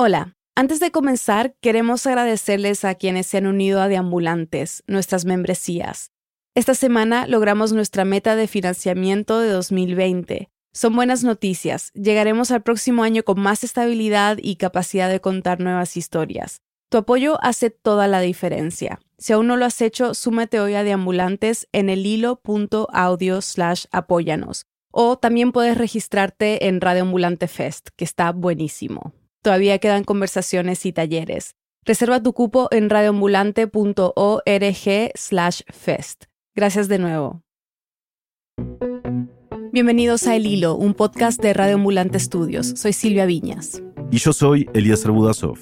Hola, antes de comenzar, queremos agradecerles a quienes se han unido a Deambulantes, nuestras membresías. Esta semana logramos nuestra meta de financiamiento de 2020. Son buenas noticias. Llegaremos al próximo año con más estabilidad y capacidad de contar nuevas historias. Tu apoyo hace toda la diferencia. Si aún no lo has hecho, súmate hoy a Deambulantes en el hilo.audio slash apóyanos. O también puedes registrarte en Radio Ambulante Fest, que está buenísimo. Todavía quedan conversaciones y talleres. Reserva tu cupo en radioambulante.org slash fest. Gracias de nuevo. Bienvenidos a El Hilo, un podcast de Radio Ambulante Estudios. Soy Silvia Viñas. Y yo soy Elías Budasov.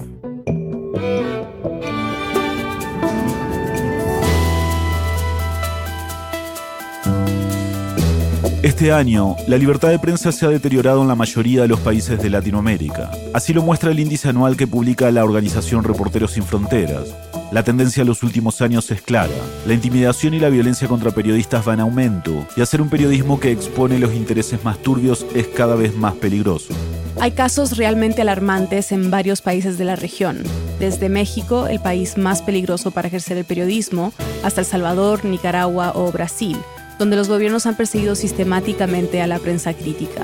Este año, la libertad de prensa se ha deteriorado en la mayoría de los países de Latinoamérica. Así lo muestra el índice anual que publica la organización Reporteros Sin Fronteras. La tendencia en los últimos años es clara. La intimidación y la violencia contra periodistas va en aumento, y hacer un periodismo que expone los intereses más turbios es cada vez más peligroso. Hay casos realmente alarmantes en varios países de la región, desde México, el país más peligroso para ejercer el periodismo, hasta El Salvador, Nicaragua o Brasil donde los gobiernos han perseguido sistemáticamente a la prensa crítica.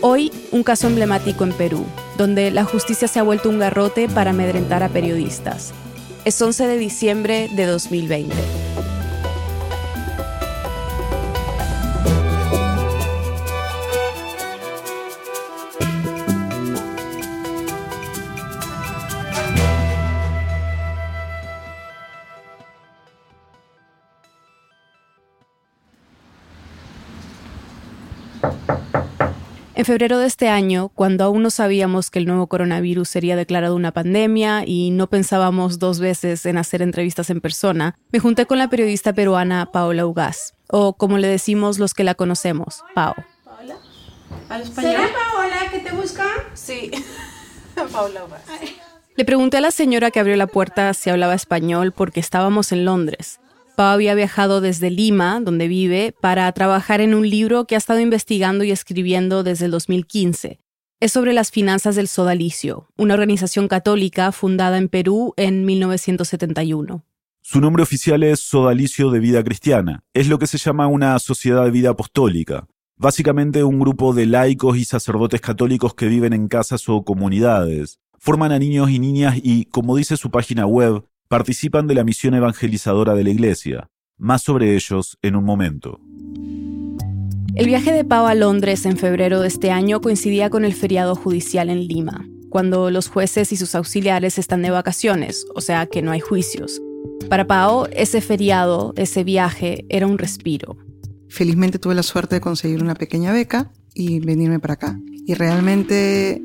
Hoy, un caso emblemático en Perú, donde la justicia se ha vuelto un garrote para amedrentar a periodistas. Es 11 de diciembre de 2020. En febrero de este año, cuando aún no sabíamos que el nuevo coronavirus sería declarado una pandemia y no pensábamos dos veces en hacer entrevistas en persona, me junté con la periodista peruana Paola Ugaz, o como le decimos los que la conocemos, Pao. ¿Paola? ¿Al español? ¿Será Paola que te busca? Sí, Paola Ugaz. Le pregunté a la señora que abrió la puerta si hablaba español porque estábamos en Londres. Pau había viajado desde Lima, donde vive, para trabajar en un libro que ha estado investigando y escribiendo desde el 2015. Es sobre las finanzas del sodalicio, una organización católica fundada en Perú en 1971. Su nombre oficial es Sodalicio de Vida Cristiana. Es lo que se llama una sociedad de vida apostólica. Básicamente un grupo de laicos y sacerdotes católicos que viven en casas o comunidades. Forman a niños y niñas y, como dice su página web, participan de la misión evangelizadora de la Iglesia. Más sobre ellos en un momento. El viaje de Pau a Londres en febrero de este año coincidía con el feriado judicial en Lima, cuando los jueces y sus auxiliares están de vacaciones, o sea que no hay juicios. Para Pau, ese feriado, ese viaje, era un respiro. Felizmente tuve la suerte de conseguir una pequeña beca y venirme para acá. Y realmente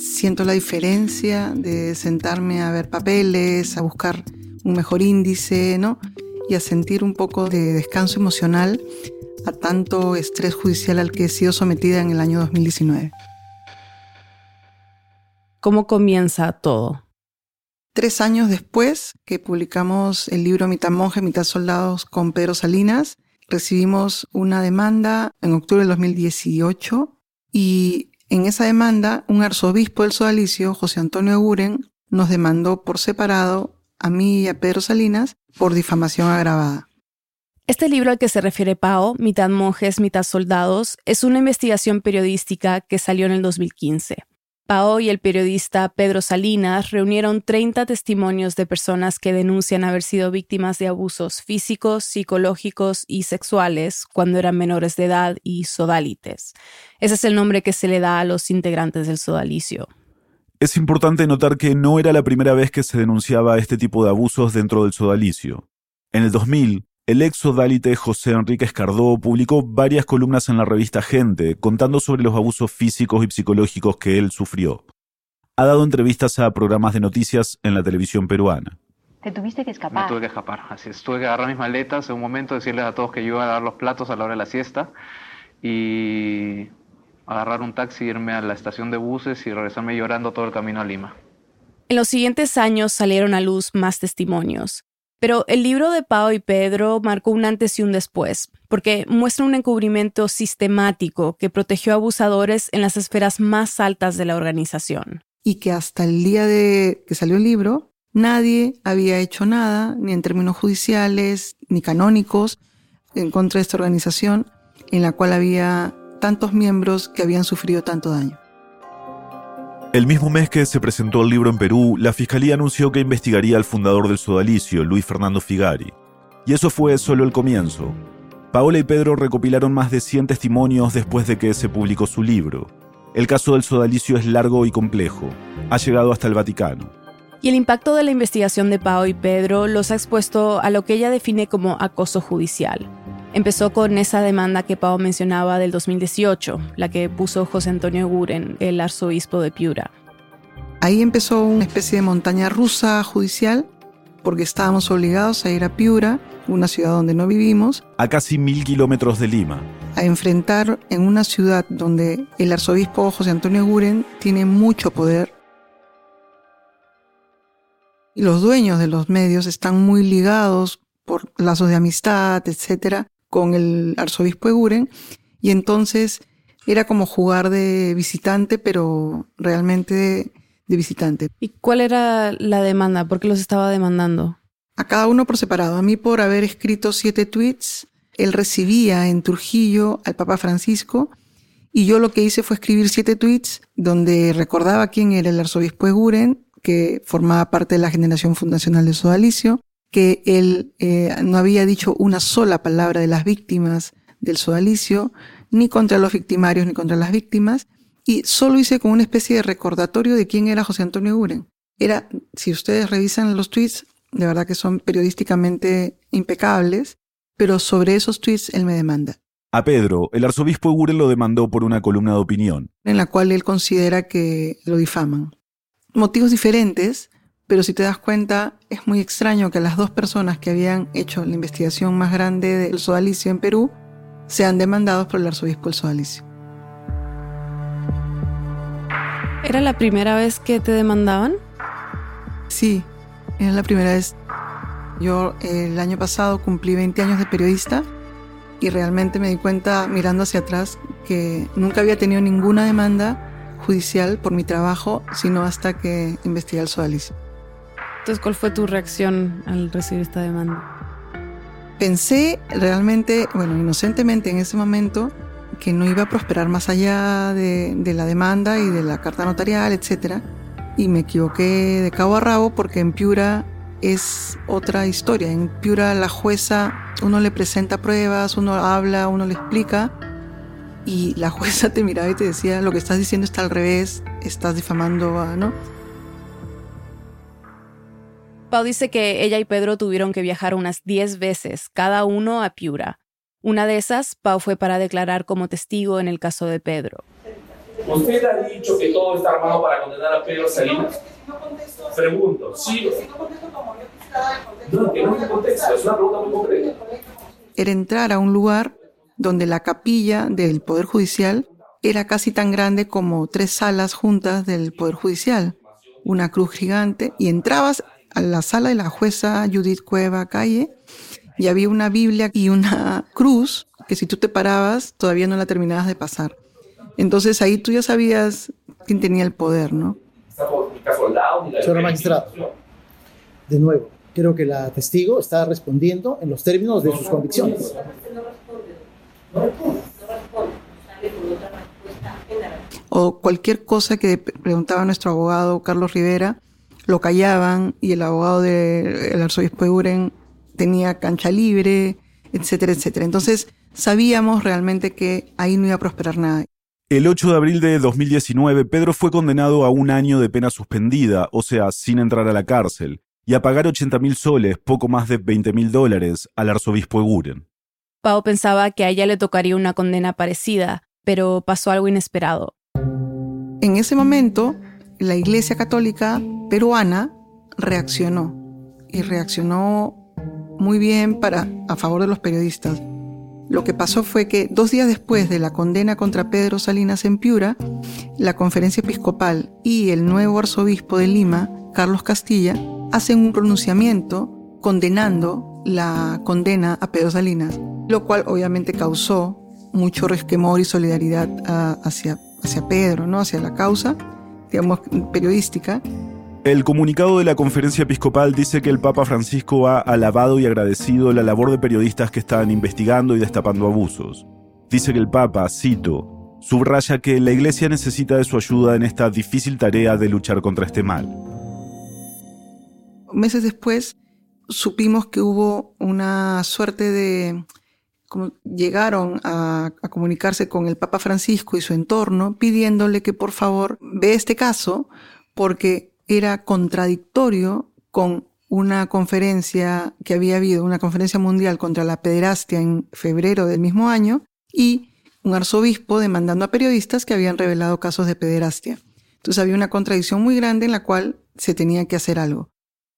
siento la diferencia de sentarme a ver papeles, a buscar un mejor índice, ¿no? Y a sentir un poco de descanso emocional a tanto estrés judicial al que he sido sometida en el año 2019. ¿Cómo comienza todo? Tres años después que publicamos el libro Mitad monje, mitad soldados con Pedro Salinas, recibimos una demanda en octubre del 2018 y en esa demanda, un arzobispo del Sodalicio, José Antonio Aguren, nos demandó por separado a mí y a Pedro Salinas por difamación agravada. Este libro al que se refiere Pao, Mitad monjes, mitad soldados, es una investigación periodística que salió en el 2015. Pao y el periodista Pedro Salinas reunieron 30 testimonios de personas que denuncian haber sido víctimas de abusos físicos, psicológicos y sexuales cuando eran menores de edad y sodalites. Ese es el nombre que se le da a los integrantes del sodalicio. Es importante notar que no era la primera vez que se denunciaba este tipo de abusos dentro del sodalicio. En el 2000, el ex sodalite José Enrique Escardó publicó varias columnas en la revista Gente contando sobre los abusos físicos y psicológicos que él sufrió. Ha dado entrevistas a programas de noticias en la televisión peruana. ¿Te tuviste que escapar? Me tuve que escapar, así es. Tuve que agarrar mis maletas en un momento, decirles a todos que yo iba a dar los platos a la hora de la siesta y agarrar un taxi, irme a la estación de buses y regresarme llorando todo el camino a Lima. En los siguientes años salieron a luz más testimonios. Pero el libro de Pau y Pedro marcó un antes y un después, porque muestra un encubrimiento sistemático que protegió a abusadores en las esferas más altas de la organización. y que hasta el día de que salió el libro, nadie había hecho nada, ni en términos judiciales, ni canónicos, en contra de esta organización en la cual había tantos miembros que habían sufrido tanto daño. El mismo mes que se presentó el libro en Perú, la Fiscalía anunció que investigaría al fundador del sodalicio, Luis Fernando Figari. Y eso fue solo el comienzo. Paola y Pedro recopilaron más de 100 testimonios después de que se publicó su libro. El caso del sodalicio es largo y complejo. Ha llegado hasta el Vaticano. Y el impacto de la investigación de Pao y Pedro los ha expuesto a lo que ella define como acoso judicial. Empezó con esa demanda que Pau mencionaba del 2018, la que puso José Antonio Guren, el arzobispo de Piura. Ahí empezó una especie de montaña rusa judicial, porque estábamos obligados a ir a Piura, una ciudad donde no vivimos. A casi mil kilómetros de Lima. A enfrentar en una ciudad donde el arzobispo José Antonio Guren tiene mucho poder. Y los dueños de los medios están muy ligados por lazos de amistad, etcétera, con el arzobispo Eguren y entonces era como jugar de visitante, pero realmente de, visitante. ¿Y cuál era la demanda? ¿Por qué los estaba demandando? A cada uno por separado. A mí por haber escrito siete tweets, él recibía en Trujillo al Papa Francisco y yo lo que hice fue escribir siete tweets donde recordaba quién era el arzobispo Eguren, que formaba parte de la generación fundacional de Sodalicio, que él eh, no había dicho una sola palabra de las víctimas del sodalicio, ni contra los victimarios ni contra las víctimas, y solo hice como una especie de recordatorio de quién era José Antonio Uren. Era, si ustedes revisan los tweets, de verdad que son periodísticamente impecables, pero sobre esos tweets él me demanda. A Pedro, el arzobispo Uren lo demandó por una columna de opinión. En la cual él considera que lo difaman. Motivos diferentes, pero si te das cuenta, es muy extraño que las dos personas que habían hecho la investigación más grande del sodalicio en Perú sean demandados por el arzobispo del sodalicio. ¿Era la primera vez que te demandaban? Sí, era la primera vez. Yo el año pasado cumplí 20 años de periodista y realmente me di cuenta mirando hacia atrás que nunca había tenido ninguna demanda judicial por mi trabajo, sino hasta que investigué el sodalicio. Entonces, ¿cuál fue tu reacción al recibir esta demanda? Pensé realmente, bueno, inocentemente en ese momento, que no iba a prosperar más allá de, la demanda y de la carta notarial, etc. Y me equivoqué de cabo a rabo porque en Piura es otra historia. En Piura la jueza, uno le presenta pruebas, uno habla, uno le explica y la jueza te miraba y te decía, lo que estás diciendo está al revés, estás difamando, ¿no? Pau dice que ella y Pedro tuvieron que viajar unas 10 veces, cada uno a Piura. Una de esas, Pau fue para declarar como testigo en el caso de Pedro. ¿Usted ha dicho que todo está armado para condenar a Pedro Salinas? Pregunto, ¿sí? No, que no es contexto, es una pregunta muy concreta. Era entrar a un lugar donde la capilla del Poder Judicial era casi tan grande como tres salas juntas del Poder Judicial, una cruz gigante, y entrabas a la sala de la jueza Judith Cueva Calle y había una Biblia y una cruz que si tú te parabas todavía no la terminabas de pasar. Entonces ahí tú ya sabías quién tenía el poder, ¿no? Señora magistrada, de nuevo, creo que la testigo está respondiendo en los términos de sus convicciones. O cualquier cosa que preguntaba nuestro abogado Carlos Rivera, lo callaban y el abogado del arzobispo de Uren tenía cancha libre, etcétera, etcétera. Entonces sabíamos realmente que ahí no iba a prosperar nada. El 8 de abril de 2019, Pedro fue condenado a un año de pena suspendida, o sea, sin entrar a la cárcel, y a pagar 80 mil soles, poco más de 20 mil dólares, al arzobispo Eguren. Pau pensaba que a ella le tocaría una condena parecida, pero pasó algo inesperado. En ese momento, la Iglesia Católica peruana reaccionó y reaccionó muy bien para a favor de los periodistas. Lo que pasó fue que dos días después de la condena contra Pedro Salinas en Piura, la conferencia episcopal y el nuevo arzobispo de Lima, Carlos Castilla, hacen un pronunciamiento condenando la condena a Pedro Salinas, lo cual obviamente causó mucho resquemor y solidaridad ah, hacia, hacia Pedro, ¿no? hacia la causa digamos, periodística. El comunicado de la conferencia episcopal dice que el Papa Francisco ha alabado y agradecido la labor de periodistas que están investigando y destapando abusos. Dice que el Papa, cito, subraya que la Iglesia necesita de su ayuda en esta difícil tarea de luchar contra este mal. Meses después supimos que hubo una suerte de... Llegaron a, a comunicarse con el Papa Francisco y su entorno pidiéndole que por favor ve este caso porque era contradictorio con una conferencia que había habido, una conferencia mundial contra la pederastia en febrero del mismo año, y un arzobispo demandando a periodistas que habían revelado casos de pederastia. Entonces había una contradicción muy grande en la cual se tenía que hacer algo.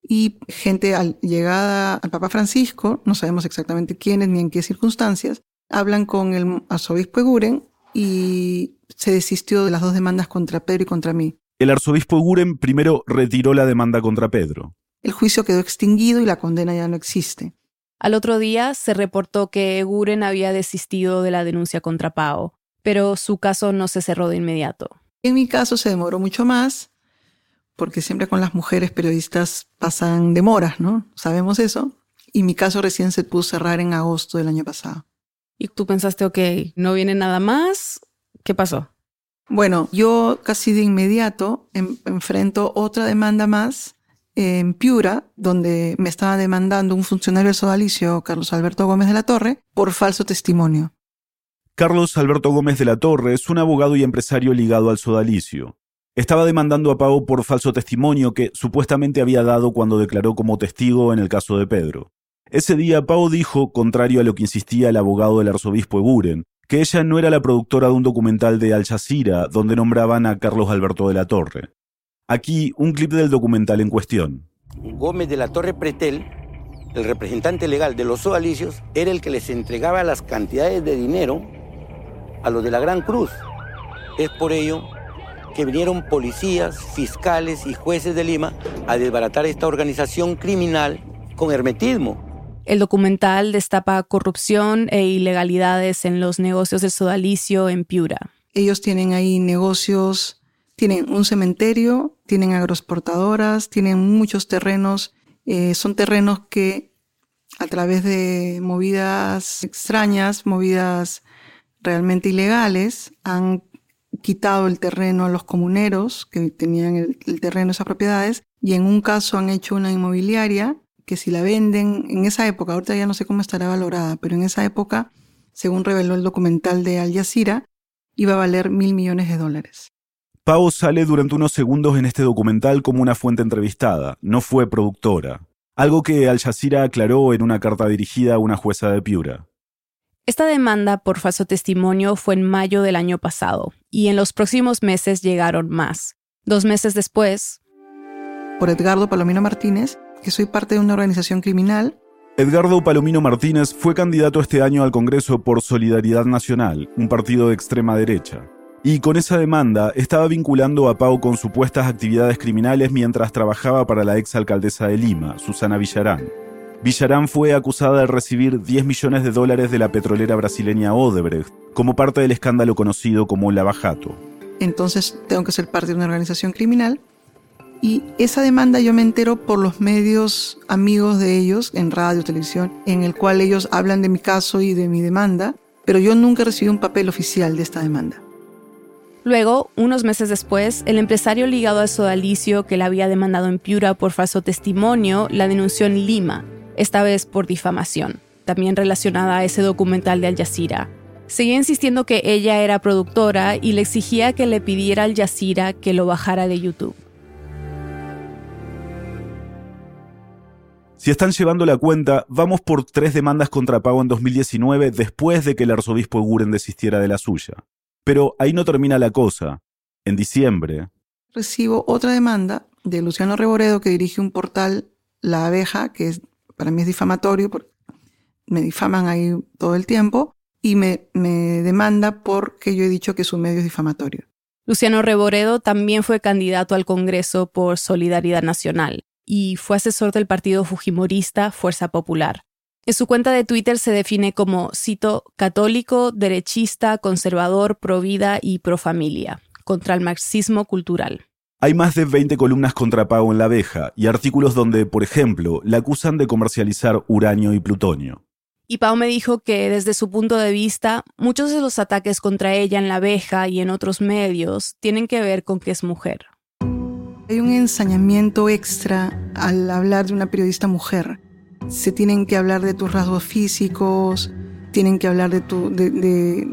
Y gente al, llegada al Papa Francisco, no sabemos exactamente quiénes ni en qué circunstancias, hablan con el arzobispo Eguren y se desistió de las dos demandas contra Pedro y contra mí. El arzobispo Guren primero retiró la demanda contra Pedro. El juicio quedó extinguido y la condena ya no existe. Al otro día se reportó que Guren había desistido de la denuncia contra Pao, pero su caso no se cerró de inmediato. En mi caso se demoró mucho más, porque siempre con las mujeres periodistas pasan demoras, ¿no? Sabemos eso. Y mi caso recién se pudo cerrar en agosto del año pasado. ¿Y tú pensaste, ok, no viene nada más? ¿Qué pasó? Bueno, yo casi de inmediato enfrento otra demanda más en Piura, donde me estaba demandando un funcionario del sodalicio, Carlos Alberto Gómez de la Torre, por falso testimonio. Carlos Alberto Gómez de la Torre es un abogado y empresario ligado al sodalicio. Estaba demandando a Pau por falso testimonio que supuestamente había dado cuando declaró como testigo en el caso de Pedro. Ese día Pau dijo, contrario a lo que insistía el abogado del arzobispo Eguren, que ella no era la productora de un documental de Al Jazeera donde nombraban a Carlos Alberto de la Torre. Aquí un clip del documental en cuestión. Gómez de la Torre Pretel, el representante legal de los sodalicios, era el que les entregaba las cantidades de dinero a los de la Gran Cruz. Es por ello que vinieron policías, fiscales y jueces de Lima a desbaratar esta organización criminal con hermetismo el documental destapa corrupción e ilegalidades en los negocios de sodalicio en Piura. Ellos tienen ahí negocios, tienen un cementerio, tienen agroexportadoras, tienen muchos terrenos. Eh, son terrenos que a través de movidas extrañas, movidas realmente ilegales, han quitado el terreno a los comuneros que tenían el, el terreno, esas propiedades, y en un caso han hecho una inmobiliaria que si la venden en esa época, ahorita ya no sé cómo estará valorada, pero en esa época, según reveló el documental de Al Jazeera, iba a valer mil millones de dólares. Pau sale durante unos segundos en este documental como una fuente entrevistada, no fue productora, algo que Al Jazeera aclaró en una carta dirigida a una jueza de Piura. Esta demanda por falso testimonio fue en mayo del año pasado, y en los próximos meses llegaron más. Dos meses después, por Edgardo Palomino Martínez, que soy parte de una organización criminal. Edgardo Palomino Martínez fue candidato este año al Congreso por Solidaridad Nacional, un partido de extrema derecha. Y con esa demanda estaba vinculando a Pau con supuestas actividades criminales mientras trabajaba para la exalcaldesa de Lima, Susana Villarán. Villarán fue acusada de recibir 10 millones de dólares de la petrolera brasileña Odebrecht como parte del escándalo conocido como Lavajato. Entonces tengo que ser parte de una organización criminal y esa demanda yo me entero por los medios amigos de ellos, en radio, televisión, en el cual ellos hablan de mi caso y de mi demanda, pero yo nunca recibí un papel oficial de esta demanda. Luego, unos meses después, el empresario ligado al sodalicio que la había demandado en Piura por falso testimonio la denunció en Lima, esta vez por difamación, también relacionada a ese documental de Al Jazeera. Seguía insistiendo que ella era productora y le exigía que le pidiera al Jazeera que lo bajara de YouTube. Si están llevando la cuenta, vamos por tres demandas contra Pago en 2019 después de que el arzobispo Guren desistiera de la suya. Pero ahí no termina la cosa. En diciembre. Recibo otra demanda de Luciano Reboredo que dirige un portal La Abeja, que es, para mí es difamatorio, porque me difaman ahí todo el tiempo, y me, me demanda porque yo he dicho que su medio es difamatorio. Luciano Reboredo también fue candidato al Congreso por Solidaridad Nacional y fue asesor del partido fujimorista Fuerza Popular. En su cuenta de Twitter se define como, cito, católico, derechista, conservador, pro vida y pro familia, contra el marxismo cultural. Hay más de 20 columnas contra Pau en La Abeja y artículos donde, por ejemplo, la acusan de comercializar uranio y plutonio. Y Pau me dijo que desde su punto de vista, muchos de los ataques contra ella en La Abeja y en otros medios tienen que ver con que es mujer. Hay un ensañamiento extra al hablar de una periodista mujer. Se tienen que hablar de tus rasgos físicos, tienen que hablar de tu, de,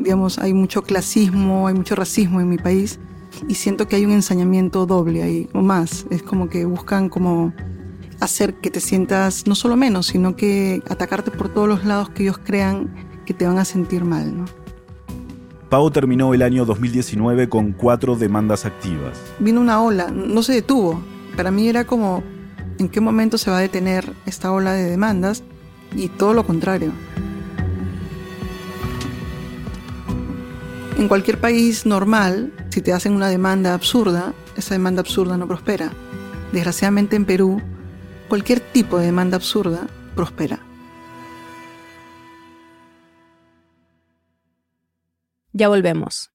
digamos, hay mucho clasismo, hay mucho racismo en mi país y siento que hay un ensañamiento doble ahí, o más. Es como que buscan como hacer que te sientas no solo menos, sino que atacarte por todos los lados que ellos crean que te van a sentir mal, ¿no? Pau terminó el año 2019 con cuatro demandas activas. Vino una ola, no se detuvo. Para mí era como, ¿en qué momento se va a detener esta ola de demandas? Y todo lo contrario. En cualquier país normal, si te hacen una demanda absurda, esa demanda absurda no prospera. Desgraciadamente en Perú, cualquier tipo de demanda absurda prospera. Ya volvemos.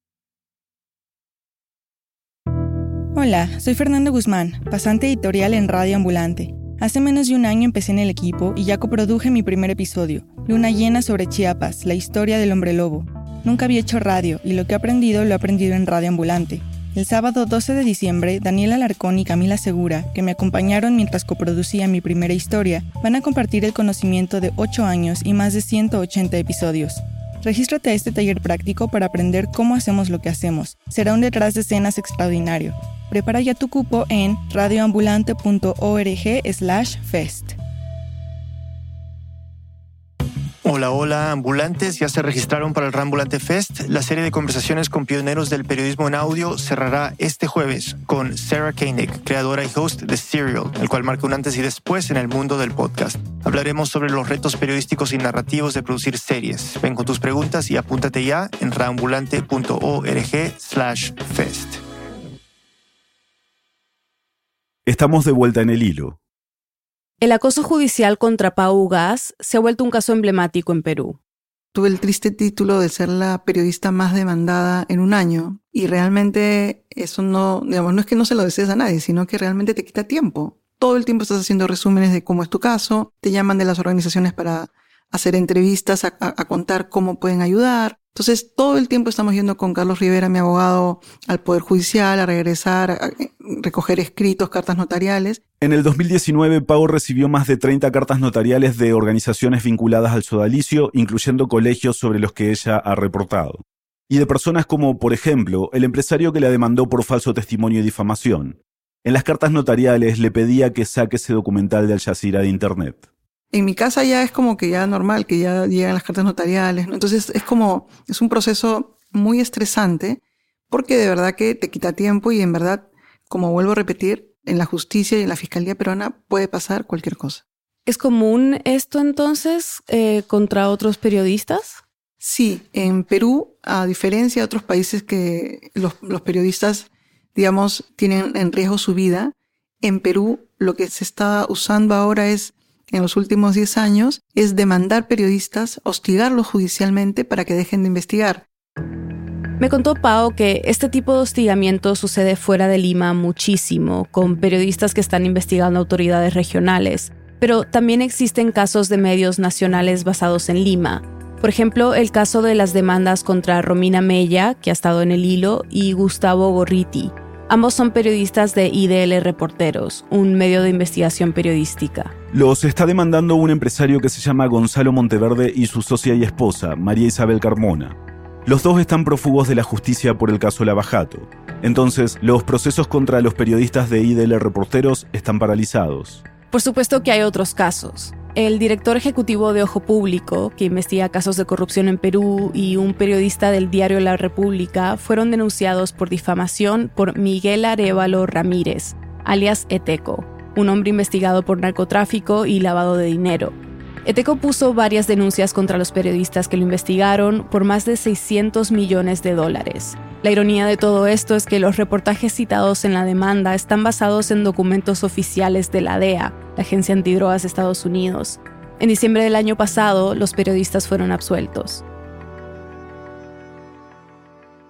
Hola, soy Fernando Guzmán, pasante editorial en Radio Ambulante. Hace menos de un año empecé en el equipo y ya coproduje mi primer episodio, Luna Llena sobre Chiapas, la historia del hombre lobo. Nunca había hecho radio y lo que he aprendido lo he aprendido en Radio Ambulante. El sábado 12 de diciembre, Daniela Alarcón y Camila Segura, que me acompañaron mientras coproducía mi primera historia, van a compartir el conocimiento de 8 años y más de 180 episodios. Regístrate a este taller práctico para aprender cómo hacemos lo que hacemos. Será un detrás de escenas extraordinario. Prepara ya tu cupo en radioambulante.org/fest. Hola, hola, ambulantes. Ya se registraron para el Rambulante Fest. La serie de conversaciones con pioneros del periodismo en audio cerrará este jueves con Sarah Koenig, creadora y host de Serial, el cual marca un antes y después en el mundo del podcast. Hablaremos sobre los retos periodísticos y narrativos de producir series. Ven con tus preguntas y apúntate ya en rambulante.org/fest. Estamos de vuelta en el hilo. El acoso judicial contra Pau Gas se ha vuelto un caso emblemático en Perú. Tuve el triste título de ser la periodista más demandada en un año y realmente eso no, digamos, no es que no se lo desees a nadie, sino que realmente te quita tiempo. Todo el tiempo estás haciendo resúmenes de cómo es tu caso, te llaman de las organizaciones para hacer entrevistas, a contar cómo pueden ayudar. Entonces, todo el tiempo estamos yendo con Carlos Rivera, mi abogado, al Poder Judicial, a regresar, a recoger escritos, cartas notariales. En el 2019, Pau recibió más de 30 cartas notariales de organizaciones vinculadas al sodalicio, incluyendo colegios sobre los que ella ha reportado. Y de personas como, por ejemplo, el empresario que la demandó por falso testimonio y difamación. En las cartas notariales le pedía que saque ese documental de Al Jazeera de Internet. En mi casa ya es como que ya normal, que ya llegan las cartas notariales, ¿no? Entonces es como, es un proceso muy estresante porque de verdad que te quita tiempo y en verdad, como vuelvo a repetir, en la justicia y en la fiscalía peruana puede pasar cualquier cosa. ¿Es común esto entonces eh, contra otros periodistas? Sí, en Perú, a diferencia de otros países que los, los periodistas, digamos, tienen en riesgo su vida, en Perú lo que se está usando ahora es en los últimos 10 años es demandar periodistas, hostigarlos judicialmente para que dejen de investigar. Me contó Pau que este tipo de hostigamiento sucede fuera de Lima muchísimo, con periodistas que están investigando autoridades regionales, pero también existen casos de medios nacionales basados en Lima. Por ejemplo, el caso de las demandas contra Romina Mella, que ha estado en el hilo, y Gustavo Gorriti. Ambos son periodistas de IDL Reporteros, un medio de investigación periodística. Los está demandando un empresario que se llama Gonzalo Monteverde y su socia y esposa, María Isabel Carmona. Los dos están prófugos de la justicia por el caso Lavajato. Entonces, los procesos contra los periodistas de IDL Reporteros están paralizados. Por supuesto que hay otros casos. El director ejecutivo de Ojo Público, que investiga casos de corrupción en Perú, y un periodista del diario La República fueron denunciados por difamación por Miguel Arevalo Ramírez, alias Eteco, un hombre investigado por narcotráfico y lavado de dinero. Eteco puso varias denuncias contra los periodistas que lo investigaron por más de 600 millones de dólares. La ironía de todo esto es que los reportajes citados en la demanda están basados en documentos oficiales de la DEA, la Agencia Antidrogas de Estados Unidos. En diciembre del año pasado, los periodistas fueron absueltos.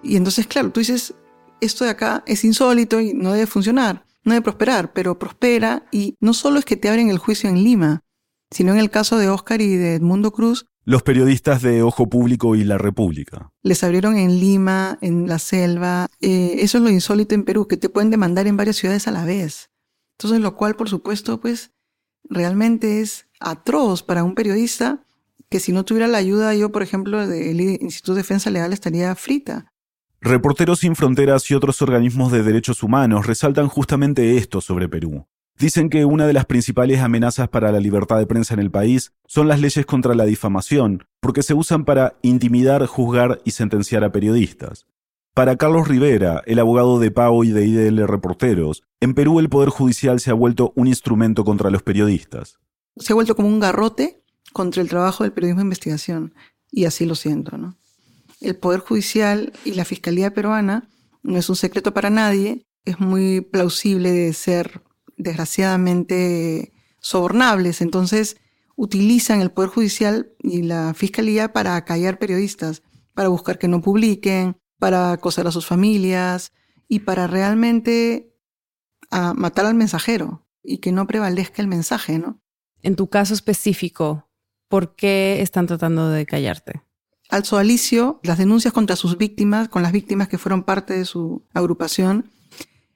Y entonces, claro, tú dices, esto de acá es insólito y no debe funcionar, no debe prosperar, pero prospera y no solo es que te abren el juicio en Lima, sino en el caso de Oscar y de Edmundo Cruz. Los periodistas de Ojo Público y La República. Les abrieron en Lima, en la selva. Eh, eso es lo insólito en Perú, que te pueden demandar en varias ciudades a la vez. Entonces, lo cual, por supuesto, pues realmente es atroz para un periodista que si no tuviera la ayuda yo, por ejemplo, del Instituto de Defensa Legal estaría frita. Reporteros sin Fronteras y otros organismos de derechos humanos resaltan justamente esto sobre Perú. Dicen que una de las principales amenazas para la libertad de prensa en el país son las leyes contra la difamación, porque se usan para intimidar, juzgar y sentenciar a periodistas. Para Carlos Rivera, el abogado de PAO y de IDL Reporteros, en Perú el Poder Judicial se ha vuelto un instrumento contra los periodistas. Se ha vuelto como un garrote contra el trabajo del periodismo de investigación, y así lo siento, ¿no? El Poder Judicial y la Fiscalía peruana no es un secreto para nadie, es muy plausible de ser desgraciadamente sobornables, entonces utilizan el Poder Judicial y la Fiscalía para acallar periodistas, para buscar que no publiquen, para acosar a sus familias y para realmente ah, matar al mensajero y que no prevalezca el mensaje, ¿no? En tu caso específico, ¿por qué están tratando de callarte? Al Alicio, las denuncias contra sus víctimas, con las víctimas que fueron parte de su agrupación,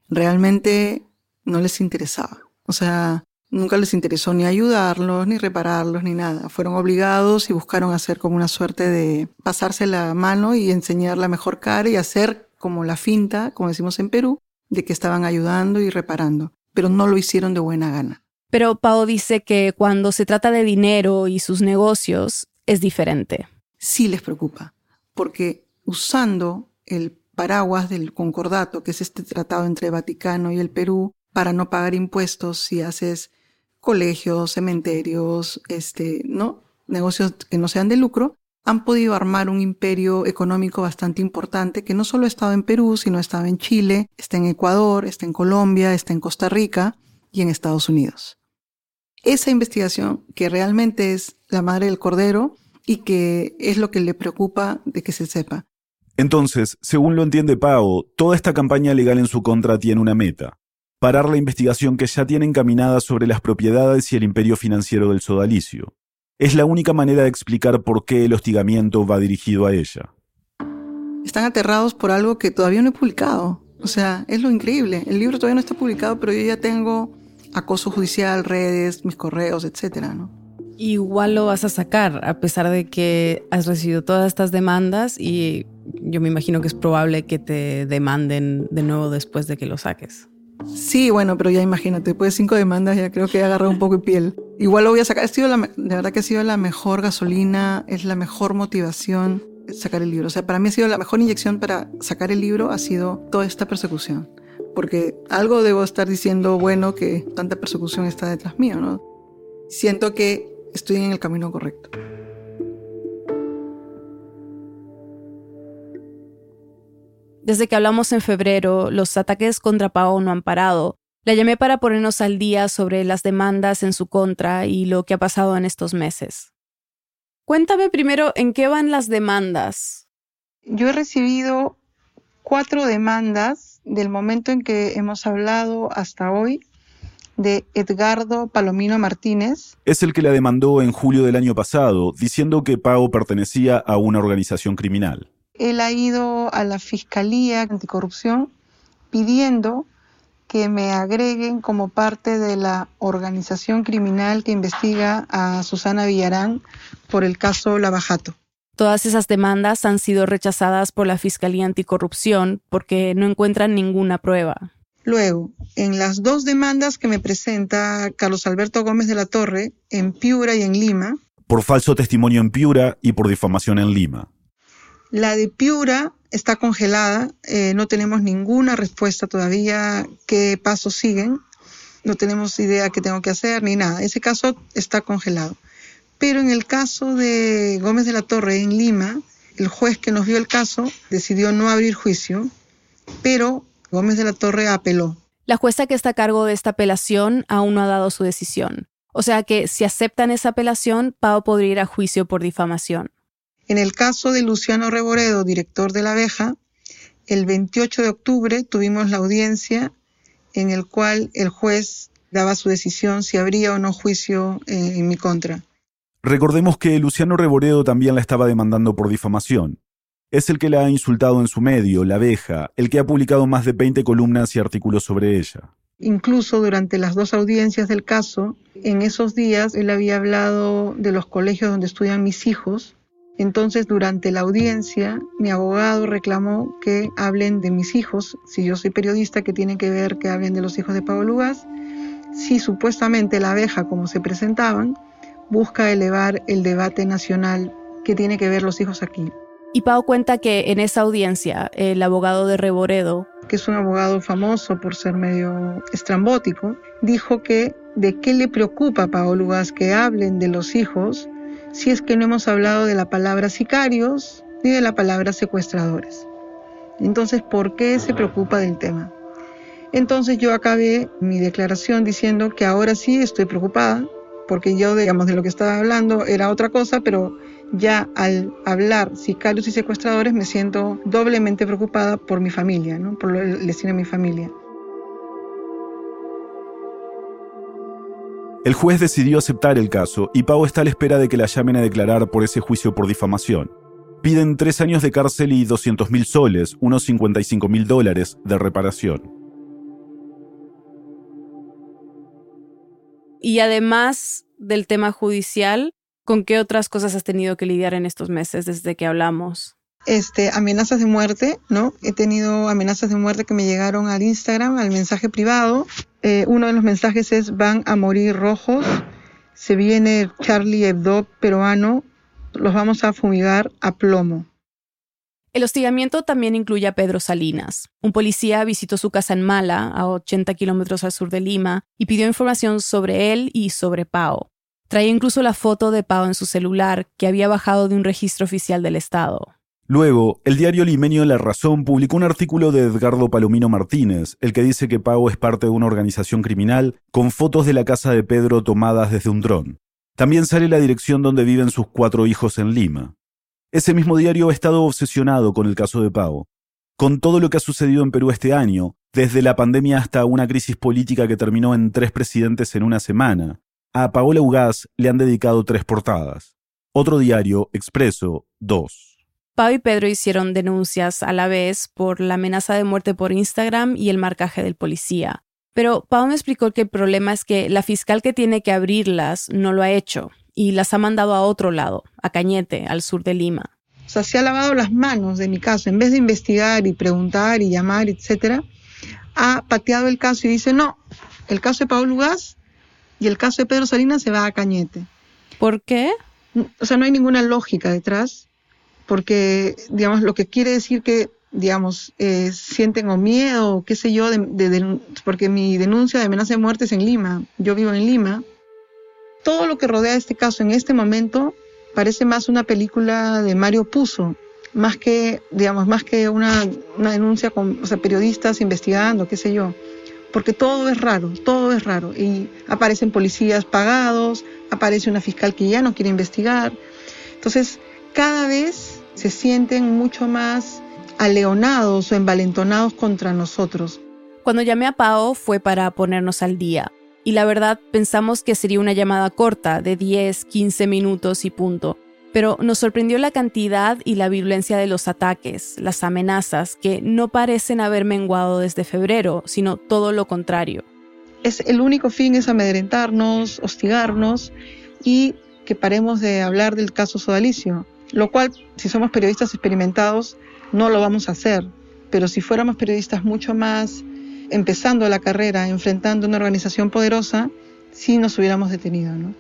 realmente no les interesaba. O sea, nunca les interesó ni ayudarlos, ni repararlos, ni nada. Fueron obligados y buscaron hacer como una suerte de pasarse la mano y enseñar la mejor cara y hacer como la finta, como decimos en Perú, de que estaban ayudando y reparando. Pero no lo hicieron de buena gana. Pero Pau dice que cuando se trata de dinero y sus negocios es diferente. Sí les preocupa, porque usando el paraguas del concordato, que es este tratado entre Vaticano y el Perú, para no pagar impuestos si haces colegios, cementerios, este, ¿no? negocios que no sean de lucro, han podido armar un imperio económico bastante importante que no solo ha estado en Perú, sino ha estado en Chile, está en Ecuador, está en Colombia, está en Costa Rica y en Estados Unidos esa investigación que realmente es la madre del cordero y que es lo que le preocupa de que se sepa. Entonces, según lo entiende Pau, toda esta campaña legal en su contra tiene una meta. Parar la investigación que ya tiene encaminada sobre las propiedades y el imperio financiero del sodalicio. Es la única manera de explicar por qué el hostigamiento va dirigido a ella. Están aterrados por algo que todavía no he publicado. O sea, es lo increíble. El libro todavía no está publicado, pero yo ya tengo acoso judicial, redes, mis correos, etcétera, ¿no? Igual lo vas a sacar, a pesar de que has recibido todas estas demandas y yo me imagino que es probable que te demanden de nuevo después de que lo saques. Sí, bueno, pero ya imagínate, después de cinco demandas ya creo que he agarrado un poco de piel. Igual lo voy a sacar. Ha sido la, de verdad que ha sido la mejor gasolina, es la mejor motivación sacar el libro. O sea, para mí ha sido la mejor inyección para sacar el libro, ha sido toda esta persecución porque algo debo estar diciendo bueno que tanta persecución está detrás mío, ¿no? Siento que estoy en el camino correcto. Desde que hablamos en febrero, los ataques contra Pau no han parado. La llamé para ponernos al día sobre las demandas en su contra y lo que ha pasado en estos meses. Cuéntame primero en qué van las demandas. Yo he recibido cuatro demandas del momento en que hemos hablado hasta hoy de Edgardo Palomino Martínez. Es el que la demandó en julio del año pasado, diciendo que Pau pertenecía a una organización criminal. Él ha ido a la Fiscalía Anticorrupción pidiendo que me agreguen como parte de la organización criminal que investiga a Susana Villarán por el caso Lavajato. Todas esas demandas han sido rechazadas por la Fiscalía Anticorrupción porque no encuentran ninguna prueba. Luego, en las dos demandas que me presenta Carlos Alberto Gómez de la Torre, en Piura y en Lima. Por falso testimonio en Piura y por difamación en Lima. La de Piura está congelada, eh, no tenemos ninguna respuesta todavía qué pasos siguen, no tenemos idea qué tengo que hacer ni nada. Ese caso está congelado. Pero en el caso de Gómez de la Torre en Lima, el juez que nos vio el caso decidió no abrir juicio, pero Gómez de la Torre apeló. La jueza que está a cargo de esta apelación aún no ha dado su decisión. O sea que si aceptan esa apelación, Pau podría ir a juicio por difamación. En el caso de Luciano Reboredo, director de La Abeja, el 28 de octubre tuvimos la audiencia en el cual el juez daba su decisión si habría o no juicio eh, en mi contra. Recordemos que Luciano Reboredo también la estaba demandando por difamación. Es el que la ha insultado en su medio, La Abeja, el que ha publicado más de 20 columnas y artículos sobre ella. Incluso durante las dos audiencias del caso, en esos días él había hablado de los colegios donde estudian mis hijos. Entonces, durante la audiencia, mi abogado reclamó que hablen de mis hijos. Si yo soy periodista, que tiene que ver que hablen de los hijos de Pablo Lugas. Si supuestamente la abeja, como se presentaban, busca elevar el debate nacional que tiene que ver los hijos aquí. Y Pau cuenta que en esa audiencia el abogado de Reboredo, que es un abogado famoso por ser medio estrambótico, dijo que de qué le preocupa a Pau Lugas que hablen de los hijos si es que no hemos hablado de la palabra sicarios ni de la palabra secuestradores. Entonces, ¿por qué se preocupa del tema? Entonces yo acabé mi declaración diciendo que ahora sí estoy preocupada porque yo, digamos, de lo que estaba hablando era otra cosa, pero ya al hablar sicarios y secuestradores me siento doblemente preocupada por mi familia, ¿no? por el destino de mi familia. El juez decidió aceptar el caso y Pau está a la espera de que la llamen a declarar por ese juicio por difamación. Piden tres años de cárcel y 200 mil soles, unos 55 mil dólares, de reparación. Y además del tema judicial, ¿con qué otras cosas has tenido que lidiar en estos meses desde que hablamos? Este, amenazas de muerte, ¿no? He tenido amenazas de muerte que me llegaron al Instagram, al mensaje privado. Eh, uno de los mensajes es van a morir rojos, se viene Charlie Hebdo peruano, los vamos a fumigar a plomo. El hostigamiento también incluye a Pedro Salinas. Un policía visitó su casa en Mala, a 80 kilómetros al sur de Lima, y pidió información sobre él y sobre Pau. Traía incluso la foto de Pau en su celular, que había bajado de un registro oficial del Estado. Luego, el diario limeño La Razón publicó un artículo de Edgardo Palomino Martínez, el que dice que Pau es parte de una organización criminal, con fotos de la casa de Pedro tomadas desde un dron. También sale la dirección donde viven sus cuatro hijos en Lima. Ese mismo diario ha estado obsesionado con el caso de Pau, con todo lo que ha sucedido en Perú este año, desde la pandemia hasta una crisis política que terminó en tres presidentes en una semana. A Paola Ugaz le han dedicado tres portadas. Otro diario, Expreso, dos. Pau y Pedro hicieron denuncias a la vez por la amenaza de muerte por Instagram y el marcaje del policía. Pero Pau me explicó que el problema es que la fiscal que tiene que abrirlas no lo ha hecho y las ha mandado a otro lado, a Cañete, al sur de Lima. O sea, se ha lavado las manos de mi caso. En vez de investigar y preguntar y llamar, etcétera, ha pateado el caso y dice, no, el caso de Pablo Gas y el caso de Pedro Salinas se va a Cañete. ¿Por qué? O sea, no hay ninguna lógica detrás, porque, digamos, lo que quiere decir que, digamos, eh, sienten o miedo, o qué sé yo, porque mi denuncia de amenaza de muerte es en Lima. Yo vivo en Lima todo lo que rodea este caso en este momento parece más una película de Mario Puzo, más que, digamos, más que una, denuncia con periodistas investigando, qué sé yo. Porque todo es raro, todo es raro. Y aparecen policías pagados, aparece una fiscal que ya no quiere investigar. Entonces, cada vez se sienten mucho más aleonados o envalentonados contra nosotros. Cuando llamé a Pao fue para ponernos al día y la verdad pensamos que sería una llamada corta de 10, 15 minutos y punto. Pero nos sorprendió la cantidad y la violencia de los ataques, las amenazas, que no parecen haber menguado desde febrero, sino todo lo contrario. Es, el único fin es amedrentarnos, hostigarnos y que paremos de hablar del caso sodalicio, lo cual, si somos periodistas experimentados, no lo vamos a hacer. Pero si fuéramos periodistas mucho más empezando la carrera, enfrentando una organización poderosa, si nos hubiéramos detenido. ¿no?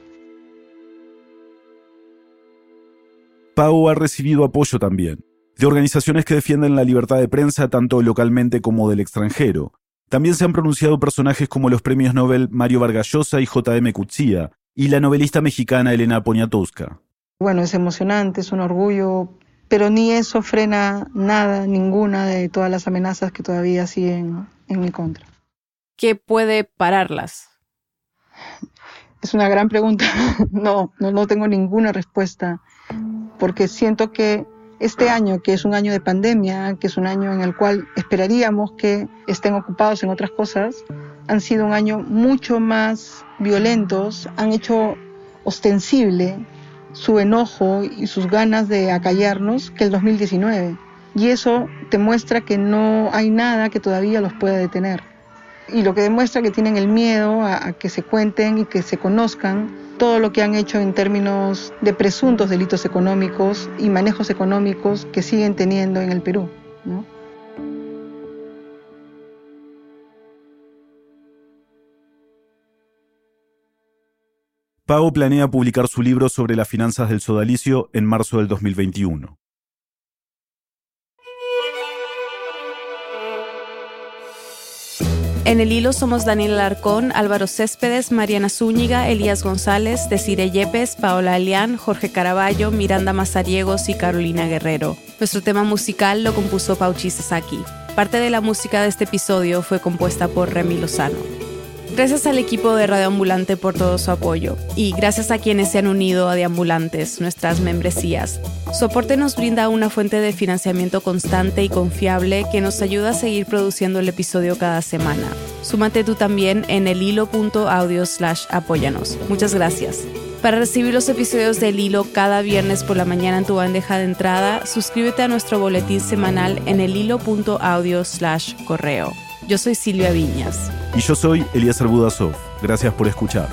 Pau ha recibido apoyo también, de organizaciones que defienden la libertad de prensa tanto localmente como del extranjero. También se han pronunciado personajes como los premios Nobel Mario Vargallosa y J.M. Cuchilla, y la novelista mexicana Elena Poniatowska. Bueno, es emocionante, es un orgullo, pero ni eso frena nada, ninguna de todas las amenazas que todavía siguen en mi contra. ¿Qué puede pararlas? Es una gran pregunta. No, no, no tengo ninguna respuesta, porque siento que Este año, que es un año de pandemia, que es un año en el cual esperaríamos que estén ocupados en otras cosas, han sido un año mucho más violentos, han hecho ostensible su enojo y sus ganas de acallarnos que el 2019. Y eso te muestra que no hay nada que todavía los pueda detener. Y lo que demuestra que tienen el miedo a, que se cuenten y que se conozcan todo lo que han hecho en términos de presuntos delitos económicos y manejos económicos que siguen teniendo en el Perú. Pago planea publicar su libro sobre las finanzas del sodalicio en marzo del 2021. En el hilo somos Daniel Alarcón, Álvaro Céspedes, Mariana Zúñiga, Elías González, Desire Yepes, Paola Alián, Jorge Caraballo, Miranda Mazariegos y Carolina Guerrero. Nuestro tema musical lo compuso Pauchi Sasaki. Parte de la música de este episodio fue compuesta por Remy Lozano. Gracias al equipo de Radio Ambulante por todo su apoyo y gracias a quienes se han unido a Deambulantes, nuestras membresías. Su aporte nos brinda una fuente de financiamiento constante y confiable que nos ayuda a seguir produciendo el episodio cada semana. Súmate tú también en el hilo.audio slash apóyanos. Muchas gracias. Para recibir los episodios del hilo cada viernes por la mañana en tu bandeja de entrada, suscríbete a nuestro boletín semanal en el hilo.audio slash correo. Yo soy Silvia Viñas. Y yo soy Elías Budasov. Gracias por escuchar.